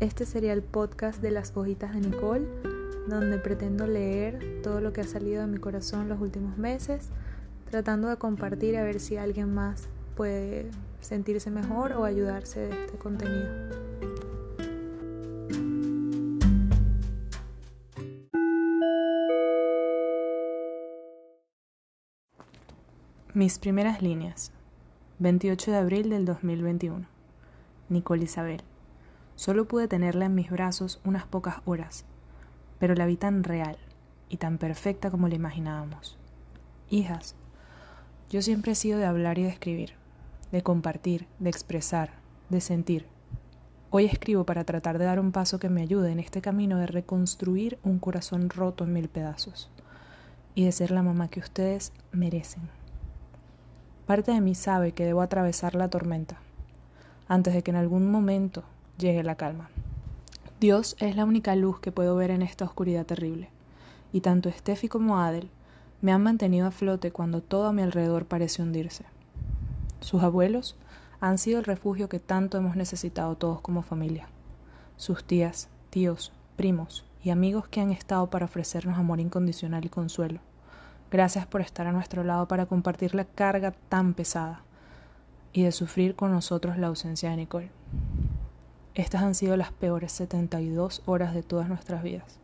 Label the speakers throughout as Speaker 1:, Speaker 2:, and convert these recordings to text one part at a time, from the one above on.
Speaker 1: Este sería el podcast de las hojitas de Nicole, donde pretendo leer todo lo que ha salido de mi corazón los últimos meses, tratando de compartir a ver si alguien más puede sentirse mejor o ayudarse de este contenido.
Speaker 2: Mis primeras líneas. 28 de abril del 2021. Nicole Isabel. Solo pude tenerla en mis brazos unas pocas horas, pero la vi tan real y tan perfecta como la imaginábamos. Hijas, yo siempre he sido de hablar y de escribir, de compartir, de expresar, de sentir. Hoy escribo para tratar de dar un paso que me ayude en este camino de reconstruir un corazón roto en mil pedazos y de ser la mamá que ustedes merecen. Parte de mí sabe que debo atravesar la tormenta antes de que en algún momento llegue la calma. Dios es la única luz que puedo ver en esta oscuridad terrible, y tanto Steffi como Adel me han mantenido a flote cuando todo a mi alrededor parece hundirse. Sus abuelos han sido el refugio que tanto hemos necesitado todos como familia. Sus tías, tíos, primos y amigos que han estado para ofrecernos amor incondicional y consuelo. Gracias por estar a nuestro lado para compartir la carga tan pesada y de sufrir con nosotros la ausencia de Nicole. Estas han sido las peores 72 horas de todas nuestras vidas.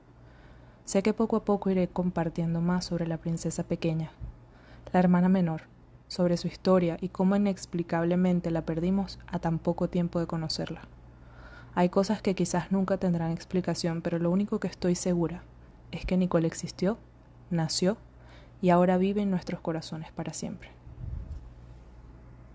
Speaker 2: Sé que poco a poco iré compartiendo más sobre la princesa pequeña, la hermana menor, sobre su historia y cómo inexplicablemente la perdimos a tan poco tiempo de conocerla. Hay cosas que quizás nunca tendrán explicación, pero lo único que estoy segura es que Nicole existió, nació y ahora vive en nuestros corazones para siempre.